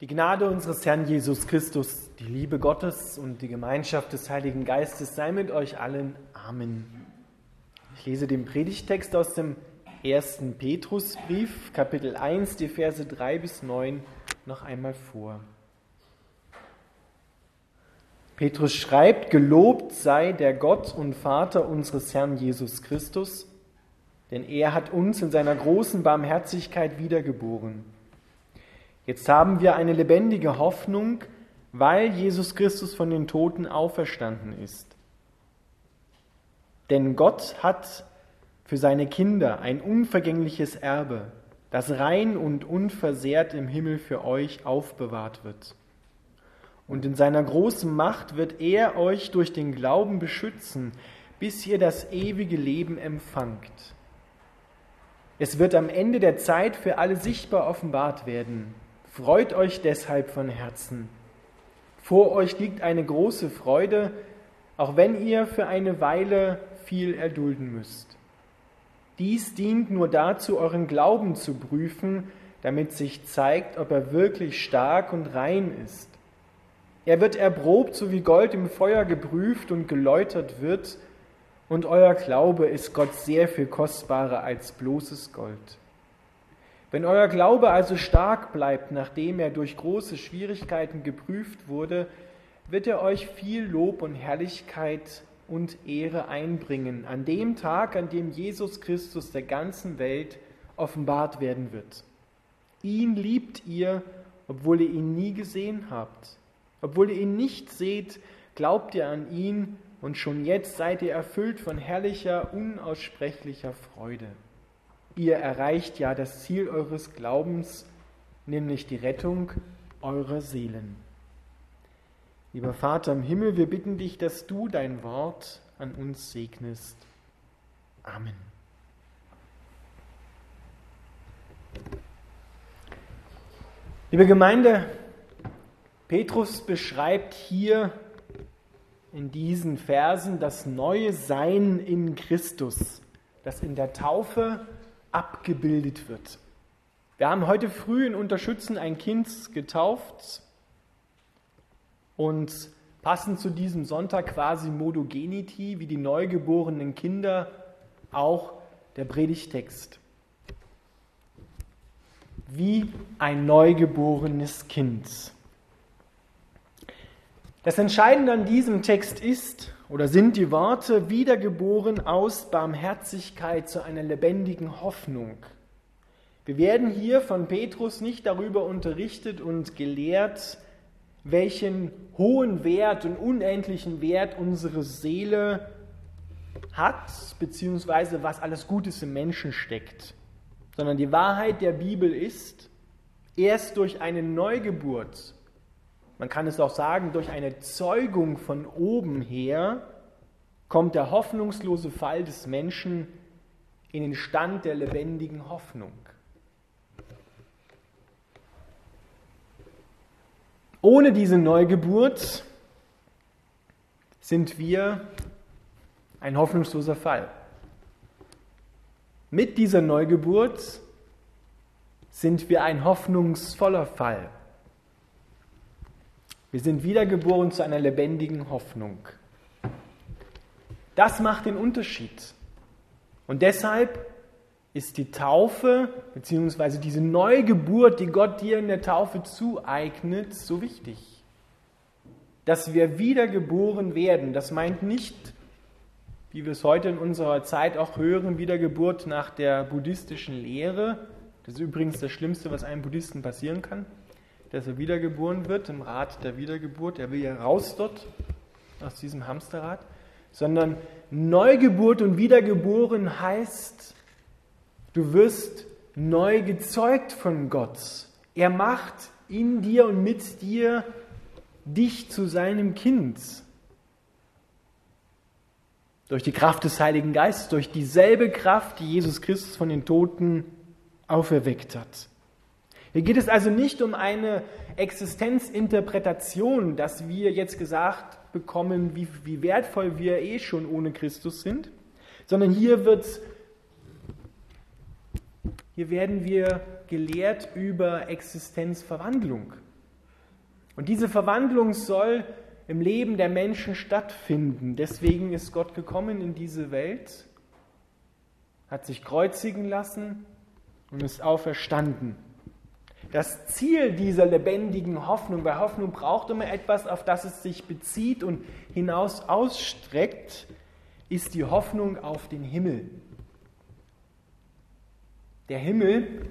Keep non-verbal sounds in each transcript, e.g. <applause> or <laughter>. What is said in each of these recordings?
Die Gnade unseres Herrn Jesus Christus, die Liebe Gottes und die Gemeinschaft des Heiligen Geistes sei mit euch allen. Amen. Ich lese den Predigtext aus dem ersten Petrusbrief, Kapitel 1, die Verse 3 bis 9 noch einmal vor. Petrus schreibt, Gelobt sei der Gott und Vater unseres Herrn Jesus Christus, denn er hat uns in seiner großen Barmherzigkeit wiedergeboren Jetzt haben wir eine lebendige Hoffnung, weil Jesus Christus von den Toten auferstanden ist. Denn Gott hat für seine Kinder ein unvergängliches Erbe, das rein und unversehrt im Himmel für euch aufbewahrt wird. Und in seiner großen Macht wird er euch durch den Glauben beschützen, bis ihr das ewige Leben empfangt. Es wird am Ende der Zeit für alle sichtbar offenbart werden, Freut euch deshalb von Herzen. Vor euch liegt eine große Freude, auch wenn ihr für eine Weile viel erdulden müsst. Dies dient nur dazu, euren Glauben zu prüfen, damit sich zeigt, ob er wirklich stark und rein ist. Er wird erprobt, so wie Gold im Feuer geprüft und geläutert wird, und euer Glaube ist Gott sehr viel kostbarer als bloßes Gold. Wenn euer Glaube also stark bleibt, nachdem er durch große Schwierigkeiten geprüft wurde, wird er euch viel Lob und Herrlichkeit und Ehre einbringen, an dem Tag, an dem Jesus Christus der ganzen Welt offenbart werden wird. Ihn liebt ihr, obwohl ihr ihn nie gesehen habt. Obwohl ihr ihn nicht seht, glaubt ihr an ihn und schon jetzt seid ihr erfüllt von herrlicher, unaussprechlicher Freude. Ihr erreicht ja das Ziel eures Glaubens, nämlich die Rettung eurer Seelen. Lieber Vater im Himmel, wir bitten dich, dass du dein Wort an uns segnest. Amen. Liebe Gemeinde, Petrus beschreibt hier in diesen Versen das neue Sein in Christus, das in der Taufe abgebildet wird. Wir haben heute früh in Unterschützen ein Kind getauft und passend zu diesem Sonntag quasi Modogenity, wie die neugeborenen Kinder, auch der Predigtext. Wie ein neugeborenes Kind. Das Entscheidende an diesem Text ist, oder sind die Worte wiedergeboren aus Barmherzigkeit zu einer lebendigen Hoffnung. Wir werden hier von Petrus nicht darüber unterrichtet und gelehrt, welchen hohen Wert und unendlichen Wert unsere Seele hat, beziehungsweise was alles Gutes im Menschen steckt, sondern die Wahrheit der Bibel ist, erst durch eine Neugeburt man kann es auch sagen, durch eine Zeugung von oben her kommt der hoffnungslose Fall des Menschen in den Stand der lebendigen Hoffnung. Ohne diese Neugeburt sind wir ein hoffnungsloser Fall. Mit dieser Neugeburt sind wir ein hoffnungsvoller Fall. Wir sind wiedergeboren zu einer lebendigen Hoffnung. Das macht den Unterschied. Und deshalb ist die Taufe bzw. diese Neugeburt, die Gott dir in der Taufe zueignet, so wichtig. Dass wir wiedergeboren werden, das meint nicht, wie wir es heute in unserer Zeit auch hören, Wiedergeburt nach der buddhistischen Lehre. Das ist übrigens das Schlimmste, was einem Buddhisten passieren kann dass er wiedergeboren wird im Rad der Wiedergeburt. Er will ja raus dort aus diesem Hamsterrad, sondern Neugeburt und Wiedergeboren heißt, du wirst neu gezeugt von Gott. Er macht in dir und mit dir dich zu seinem Kind. Durch die Kraft des Heiligen Geistes, durch dieselbe Kraft, die Jesus Christus von den Toten auferweckt hat. Hier geht es also nicht um eine Existenzinterpretation, dass wir jetzt gesagt bekommen, wie, wie wertvoll wir eh schon ohne Christus sind, sondern hier wird hier werden wir gelehrt über Existenzverwandlung. Und diese Verwandlung soll im Leben der Menschen stattfinden. Deswegen ist Gott gekommen in diese Welt, hat sich kreuzigen lassen und ist auferstanden. Das Ziel dieser lebendigen Hoffnung, bei Hoffnung braucht immer etwas, auf das es sich bezieht und hinaus ausstreckt, ist die Hoffnung auf den Himmel. Der Himmel,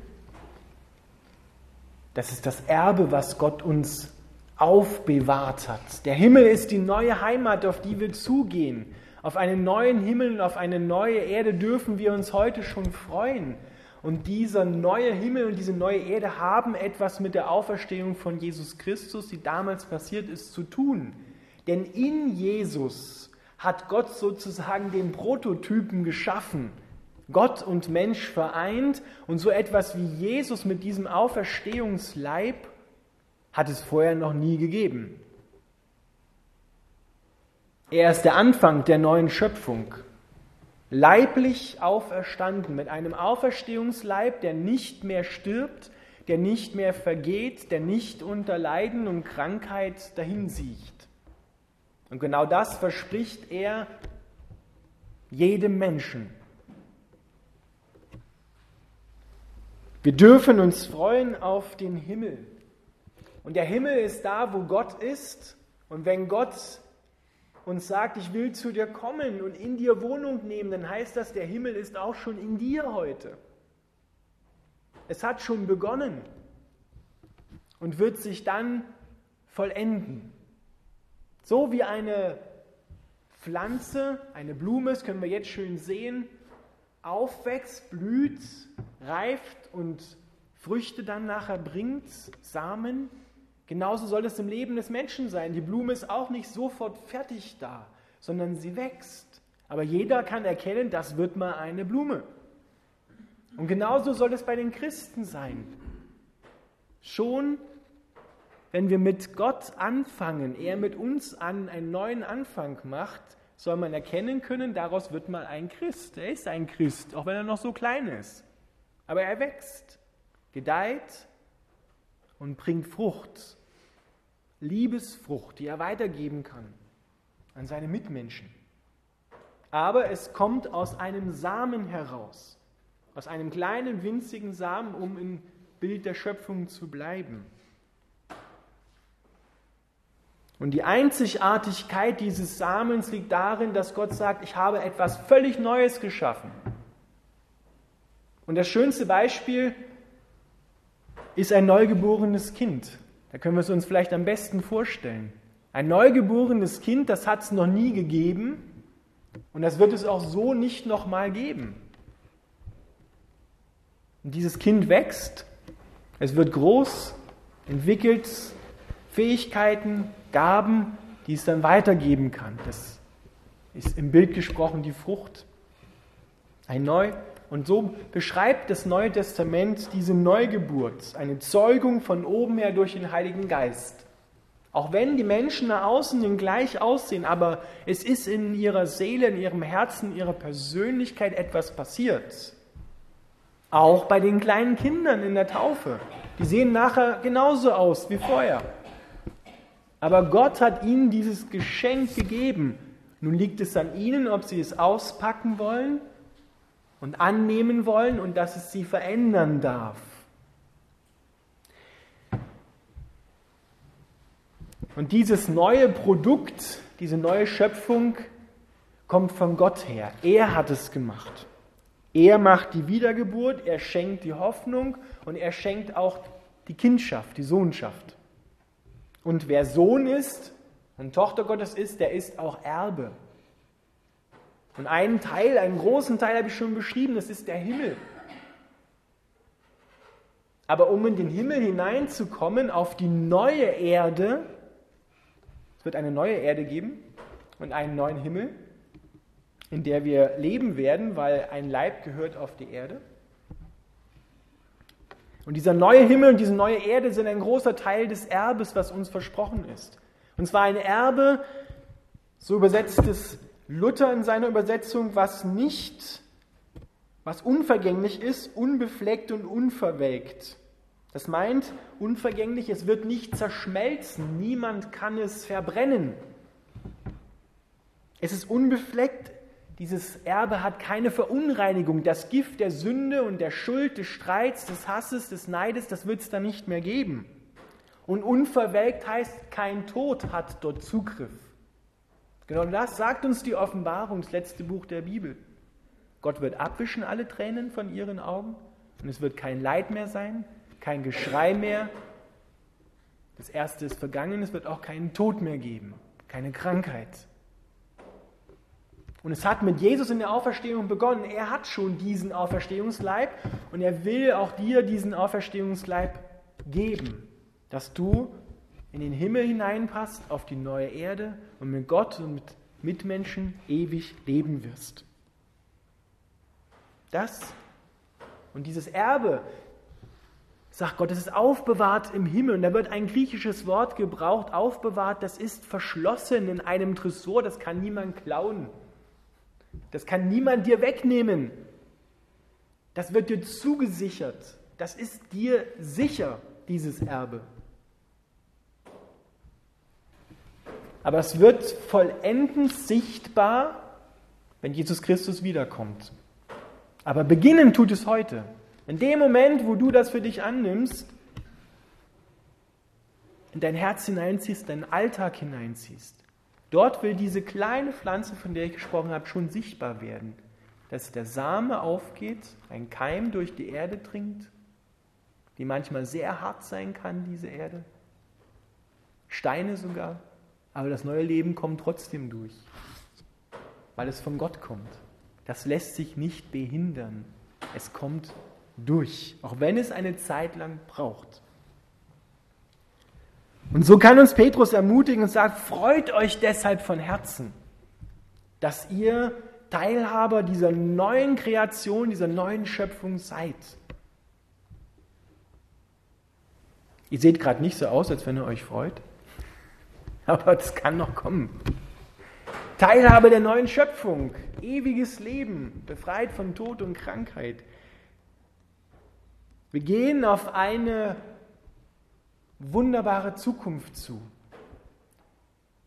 das ist das Erbe, was Gott uns aufbewahrt hat. Der Himmel ist die neue Heimat, auf die wir zugehen. Auf einen neuen Himmel und auf eine neue Erde dürfen wir uns heute schon freuen. Und dieser neue Himmel und diese neue Erde haben etwas mit der Auferstehung von Jesus Christus, die damals passiert ist, zu tun. Denn in Jesus hat Gott sozusagen den Prototypen geschaffen. Gott und Mensch vereint und so etwas wie Jesus mit diesem Auferstehungsleib hat es vorher noch nie gegeben. Er ist der Anfang der neuen Schöpfung leiblich auferstanden, mit einem Auferstehungsleib, der nicht mehr stirbt, der nicht mehr vergeht, der nicht unter Leiden und Krankheit dahinsiecht. Und genau das verspricht er jedem Menschen. Wir dürfen uns freuen auf den Himmel. Und der Himmel ist da, wo Gott ist. Und wenn Gott und sagt, ich will zu dir kommen und in dir Wohnung nehmen, dann heißt das, der Himmel ist auch schon in dir heute. Es hat schon begonnen und wird sich dann vollenden. So wie eine Pflanze, eine Blume, das können wir jetzt schön sehen, aufwächst, blüht, reift und Früchte dann nachher bringt, Samen, Genauso soll es im Leben des Menschen sein. Die Blume ist auch nicht sofort fertig da, sondern sie wächst. Aber jeder kann erkennen, das wird mal eine Blume. Und genauso soll es bei den Christen sein. Schon wenn wir mit Gott anfangen, er mit uns an einen neuen Anfang macht, soll man erkennen können, daraus wird mal ein Christ. Er ist ein Christ, auch wenn er noch so klein ist. Aber er wächst, gedeiht und bringt Frucht. Liebesfrucht, die er weitergeben kann an seine Mitmenschen. Aber es kommt aus einem Samen heraus, aus einem kleinen, winzigen Samen, um im Bild der Schöpfung zu bleiben. Und die Einzigartigkeit dieses Samens liegt darin, dass Gott sagt, ich habe etwas völlig Neues geschaffen. Und das schönste Beispiel ist ein neugeborenes Kind. Da können wir es uns vielleicht am besten vorstellen. Ein neugeborenes Kind, das hat es noch nie gegeben und das wird es auch so nicht nochmal geben. Und dieses Kind wächst, es wird groß, entwickelt Fähigkeiten, Gaben, die es dann weitergeben kann. Das ist im Bild gesprochen die Frucht. Ein neu und so beschreibt das Neue Testament diese Neugeburt, eine Zeugung von oben her durch den Heiligen Geist. Auch wenn die Menschen nach außen hin gleich aussehen, aber es ist in ihrer Seele, in ihrem Herzen, in ihrer Persönlichkeit etwas passiert. Auch bei den kleinen Kindern in der Taufe. Die sehen nachher genauso aus wie vorher. Aber Gott hat ihnen dieses Geschenk gegeben. Nun liegt es an ihnen, ob sie es auspacken wollen und annehmen wollen und dass es sie verändern darf. Und dieses neue Produkt, diese neue Schöpfung kommt von Gott her. Er hat es gemacht. Er macht die Wiedergeburt, er schenkt die Hoffnung und er schenkt auch die Kindschaft, die Sohnschaft. Und wer Sohn ist und Tochter Gottes ist, der ist auch Erbe. Und einen Teil, einen großen Teil habe ich schon beschrieben, das ist der Himmel. Aber um in den Himmel hineinzukommen, auf die neue Erde, es wird eine neue Erde geben und einen neuen Himmel, in der wir leben werden, weil ein Leib gehört auf die Erde. Und dieser neue Himmel und diese neue Erde sind ein großer Teil des Erbes, was uns versprochen ist. Und zwar ein Erbe, so übersetzt es Luther in seiner Übersetzung, was nicht, was unvergänglich ist, unbefleckt und unverwelkt. Das meint unvergänglich, es wird nicht zerschmelzen, niemand kann es verbrennen. Es ist unbefleckt, dieses Erbe hat keine Verunreinigung. Das Gift der Sünde und der Schuld, des Streits, des Hasses, des Neides, das wird es dann nicht mehr geben. Und unverwelkt heißt, kein Tod hat dort Zugriff. Genau das sagt uns die Offenbarung, das letzte Buch der Bibel. Gott wird abwischen alle Tränen von ihren Augen und es wird kein Leid mehr sein, kein Geschrei mehr. Das Erste ist vergangen, es wird auch keinen Tod mehr geben, keine Krankheit. Und es hat mit Jesus in der Auferstehung begonnen. Er hat schon diesen Auferstehungsleib und er will auch dir diesen Auferstehungsleib geben, dass du in den Himmel hineinpasst, auf die neue Erde und mit Gott und mit Mitmenschen ewig leben wirst. Das und dieses Erbe, sagt Gott, es ist aufbewahrt im Himmel. Und da wird ein griechisches Wort gebraucht, aufbewahrt, das ist verschlossen in einem Tresor, das kann niemand klauen. Das kann niemand dir wegnehmen. Das wird dir zugesichert. Das ist dir sicher, dieses Erbe. Aber es wird vollendend sichtbar, wenn Jesus Christus wiederkommt. Aber beginnen tut es heute. In dem Moment, wo du das für dich annimmst, in dein Herz hineinziehst, deinen Alltag hineinziehst, dort will diese kleine Pflanze, von der ich gesprochen habe, schon sichtbar werden. Dass der Same aufgeht, ein Keim durch die Erde dringt, die manchmal sehr hart sein kann, diese Erde. Steine sogar. Aber das neue Leben kommt trotzdem durch, weil es von Gott kommt. Das lässt sich nicht behindern. Es kommt durch, auch wenn es eine Zeit lang braucht. Und so kann uns Petrus ermutigen und sagt, freut euch deshalb von Herzen, dass ihr Teilhaber dieser neuen Kreation, dieser neuen Schöpfung seid. Ihr seht gerade nicht so aus, als wenn ihr euch freut, <laughs> aber das kann noch kommen. Teilhabe der neuen Schöpfung, ewiges Leben, befreit von Tod und Krankheit. Wir gehen auf eine wunderbare Zukunft zu.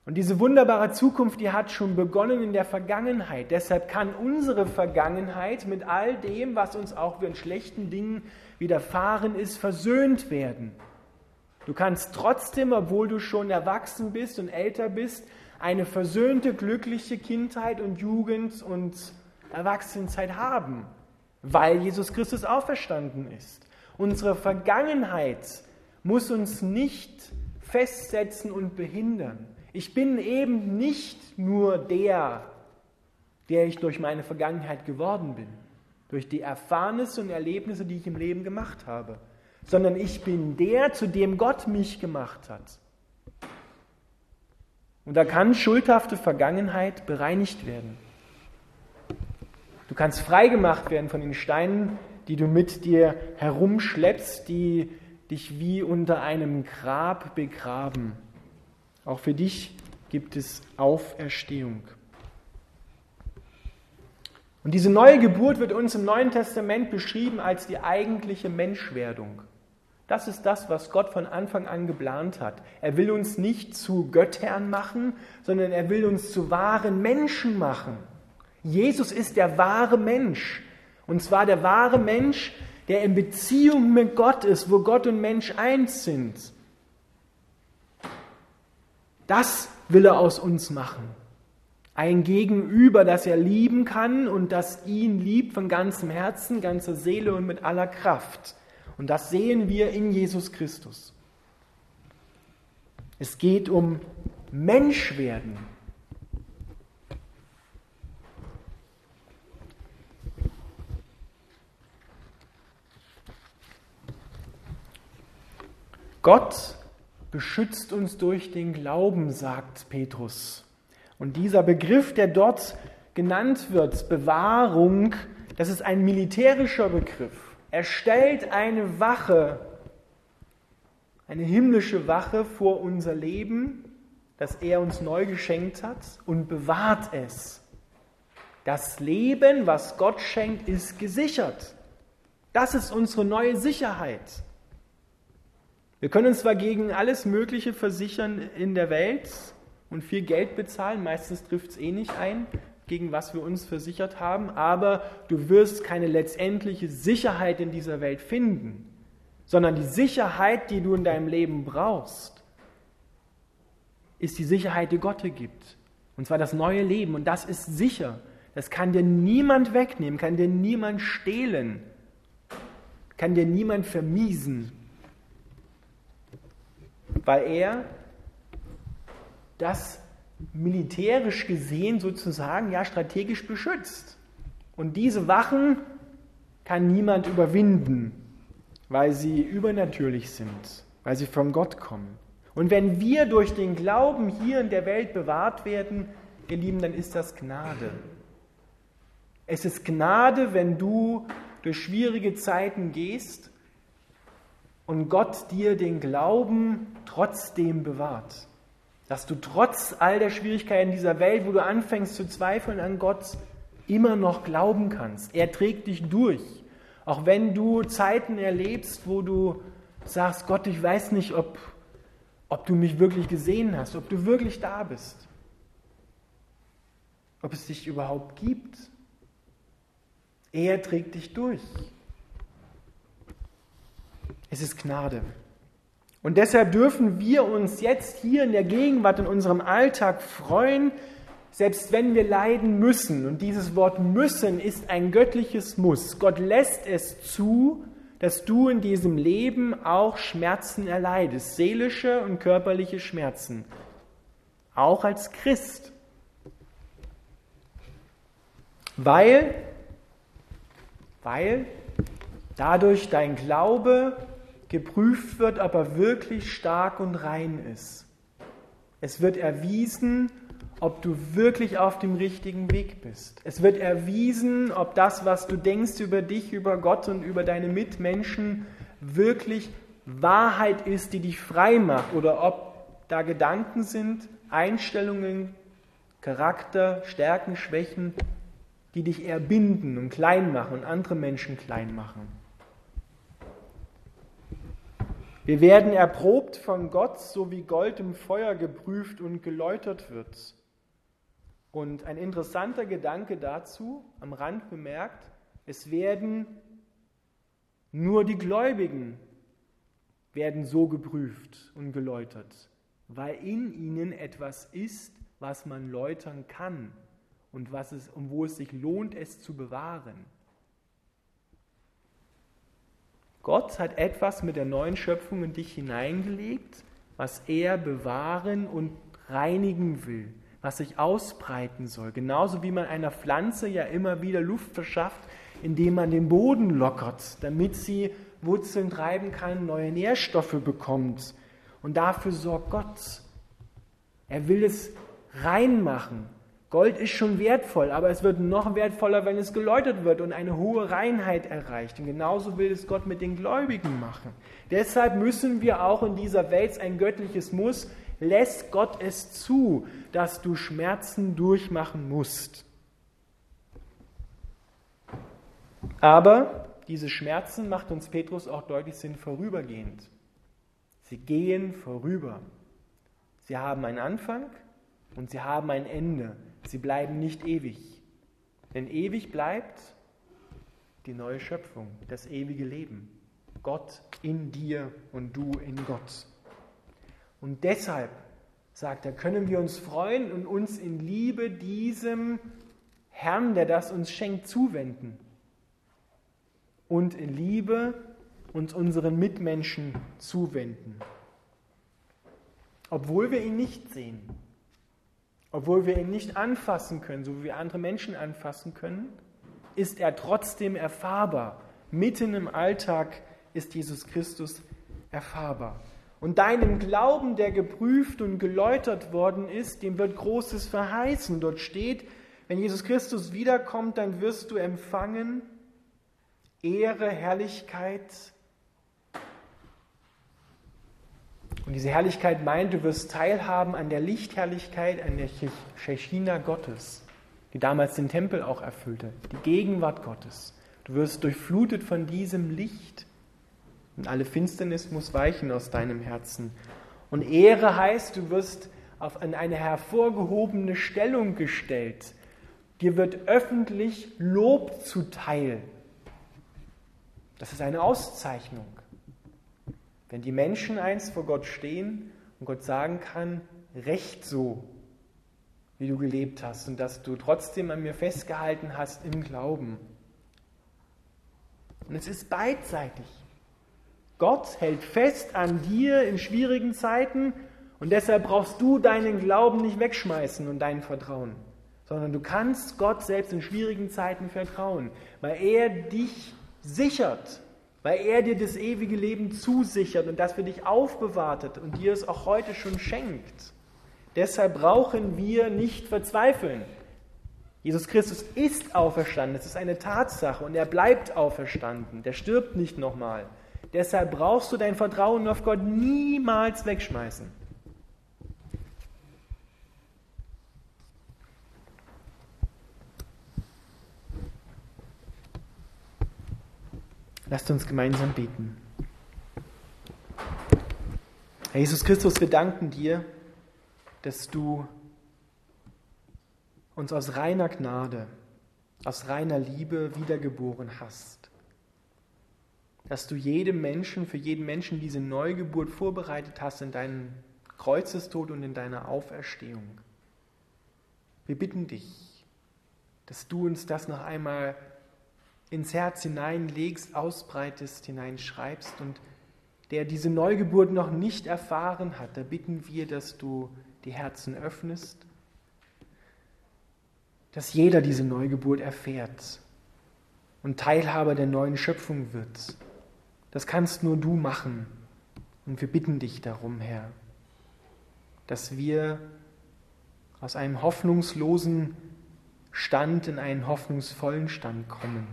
Und diese wunderbare Zukunft, die hat schon begonnen in der Vergangenheit. Deshalb kann unsere Vergangenheit mit all dem, was uns auch in schlechten Dingen widerfahren ist, versöhnt werden. Du kannst trotzdem, obwohl du schon erwachsen bist und älter bist, eine versöhnte, glückliche Kindheit und Jugend und Erwachsenenzeit haben, weil Jesus Christus auferstanden ist. Unsere Vergangenheit muss uns nicht festsetzen und behindern. Ich bin eben nicht nur der, der ich durch meine Vergangenheit geworden bin, durch die Erfahrnisse und Erlebnisse, die ich im Leben gemacht habe, sondern ich bin der, zu dem Gott mich gemacht hat. Und da kann schuldhafte Vergangenheit bereinigt werden. Du kannst freigemacht werden von den Steinen, die du mit dir herumschleppst, die dich wie unter einem Grab begraben. Auch für dich gibt es Auferstehung. Und diese neue Geburt wird uns im Neuen Testament beschrieben als die eigentliche Menschwerdung. Das ist das, was Gott von Anfang an geplant hat. Er will uns nicht zu Göttern machen, sondern er will uns zu wahren Menschen machen. Jesus ist der wahre Mensch. Und zwar der wahre Mensch, der in Beziehung mit Gott ist, wo Gott und Mensch eins sind. Das will er aus uns machen. Ein Gegenüber, das er lieben kann und das ihn liebt von ganzem Herzen, ganzer Seele und mit aller Kraft. Und das sehen wir in Jesus Christus. Es geht um Menschwerden. Gott beschützt uns durch den Glauben, sagt Petrus. Und dieser Begriff, der dort genannt wird, Bewahrung, das ist ein militärischer Begriff. Er stellt eine Wache, eine himmlische Wache vor unser Leben, das er uns neu geschenkt hat, und bewahrt es. Das Leben, was Gott schenkt, ist gesichert. Das ist unsere neue Sicherheit. Wir können uns zwar gegen alles Mögliche versichern in der Welt und viel Geld bezahlen, meistens trifft es eh nicht ein, gegen was wir uns versichert haben, aber du wirst keine letztendliche Sicherheit in dieser Welt finden, sondern die Sicherheit, die du in deinem Leben brauchst, ist die Sicherheit, die Gott dir gibt. Und zwar das neue Leben. Und das ist sicher. Das kann dir niemand wegnehmen, kann dir niemand stehlen, kann dir niemand vermiesen, weil er das militärisch gesehen sozusagen ja strategisch beschützt. Und diese Wachen kann niemand überwinden, weil sie übernatürlich sind, weil sie von Gott kommen. Und wenn wir durch den Glauben hier in der Welt bewahrt werden, ihr Lieben, dann ist das Gnade. Es ist Gnade, wenn du durch schwierige Zeiten gehst und Gott dir den Glauben trotzdem bewahrt. Dass du trotz all der Schwierigkeiten dieser Welt, wo du anfängst zu zweifeln an Gott, immer noch glauben kannst. Er trägt dich durch. Auch wenn du Zeiten erlebst, wo du sagst, Gott, ich weiß nicht, ob, ob du mich wirklich gesehen hast, ob du wirklich da bist, ob es dich überhaupt gibt. Er trägt dich durch. Es ist Gnade. Und deshalb dürfen wir uns jetzt hier in der Gegenwart, in unserem Alltag freuen, selbst wenn wir leiden müssen. Und dieses Wort müssen ist ein göttliches Muss. Gott lässt es zu, dass du in diesem Leben auch Schmerzen erleidest, seelische und körperliche Schmerzen, auch als Christ. Weil, weil dadurch dein Glaube geprüft wird, ob er wirklich stark und rein ist. Es wird erwiesen, ob du wirklich auf dem richtigen Weg bist. Es wird erwiesen, ob das, was du denkst über dich, über Gott und über deine Mitmenschen, wirklich Wahrheit ist, die dich frei macht oder ob da Gedanken sind, Einstellungen, Charakter, Stärken, Schwächen, die dich eher binden und klein machen und andere Menschen klein machen. Wir werden erprobt von Gott, so wie Gold im Feuer geprüft und geläutert wird. Und ein interessanter Gedanke dazu, am Rand bemerkt, es werden nur die Gläubigen werden so geprüft und geläutert, weil in ihnen etwas ist, was man läutern kann und, was es, und wo es sich lohnt, es zu bewahren. Gott hat etwas mit der neuen Schöpfung in dich hineingelegt, was er bewahren und reinigen will, was sich ausbreiten soll. Genauso wie man einer Pflanze ja immer wieder Luft verschafft, indem man den Boden lockert, damit sie Wurzeln treiben kann, neue Nährstoffe bekommt. Und dafür sorgt Gott. Er will es reinmachen, Gold ist schon wertvoll, aber es wird noch wertvoller, wenn es geläutert wird und eine hohe Reinheit erreicht. Und genauso will es Gott mit den Gläubigen machen. Deshalb müssen wir auch in dieser Welt ein göttliches Muss, lässt Gott es zu, dass du Schmerzen durchmachen musst. Aber diese Schmerzen, macht uns Petrus auch deutlich, sind vorübergehend. Sie gehen vorüber. Sie haben einen Anfang und sie haben ein Ende. Sie bleiben nicht ewig. Denn ewig bleibt die neue Schöpfung, das ewige Leben. Gott in dir und du in Gott. Und deshalb, sagt er, können wir uns freuen und uns in Liebe diesem Herrn, der das uns schenkt, zuwenden. Und in Liebe uns unseren Mitmenschen zuwenden. Obwohl wir ihn nicht sehen, obwohl wir ihn nicht anfassen können, so wie wir andere Menschen anfassen können, ist er trotzdem erfahrbar. Mitten im Alltag ist Jesus Christus erfahrbar. Und deinem Glauben, der geprüft und geläutert worden ist, dem wird Großes verheißen. Dort steht, wenn Jesus Christus wiederkommt, dann wirst du empfangen Ehre, Herrlichkeit Und diese Herrlichkeit meint, du wirst teilhaben an der Lichtherrlichkeit, an der Shechina Gottes, die damals den Tempel auch erfüllte, die Gegenwart Gottes. Du wirst durchflutet von diesem Licht Und alle Finsternis muss weichen aus deinem Herzen. Und Ehre heißt, du wirst auf eine hervorgehobene Stellung gestellt. Dir wird öffentlich Lob zuteil. Das ist eine Auszeichnung. Wenn die Menschen einst vor Gott stehen und Gott sagen kann, recht so, wie du gelebt hast und dass du trotzdem an mir festgehalten hast im Glauben. Und es ist beidseitig. Gott hält fest an dir in schwierigen Zeiten und deshalb brauchst du deinen Glauben nicht wegschmeißen und dein Vertrauen, sondern du kannst Gott selbst in schwierigen Zeiten vertrauen, weil er dich sichert, weil er dir das ewige Leben zusichert und das für dich aufbewahrtet und dir es auch heute schon schenkt. Deshalb brauchen wir nicht verzweifeln. Jesus Christus ist auferstanden, das ist eine Tatsache und er bleibt auferstanden, der stirbt nicht nochmal. Deshalb brauchst du dein Vertrauen auf Gott niemals wegschmeißen. Lasst uns gemeinsam beten. Herr Jesus Christus, wir danken dir, dass du uns aus reiner Gnade, aus reiner Liebe wiedergeboren hast. Dass du jedem Menschen, für jeden Menschen diese Neugeburt vorbereitet hast in deinen Kreuzestod und in deiner Auferstehung. Wir bitten dich, dass du uns das noch einmal ins Herz hineinlegst, ausbreitest, hineinschreibst und der diese Neugeburt noch nicht erfahren hat, da bitten wir, dass du die Herzen öffnest, dass jeder diese Neugeburt erfährt und Teilhaber der neuen Schöpfung wird. Das kannst nur du machen. Und wir bitten dich darum, Herr, dass wir aus einem hoffnungslosen Stand in einen hoffnungsvollen Stand kommen,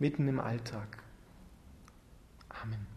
mitten im Alltag. Amen.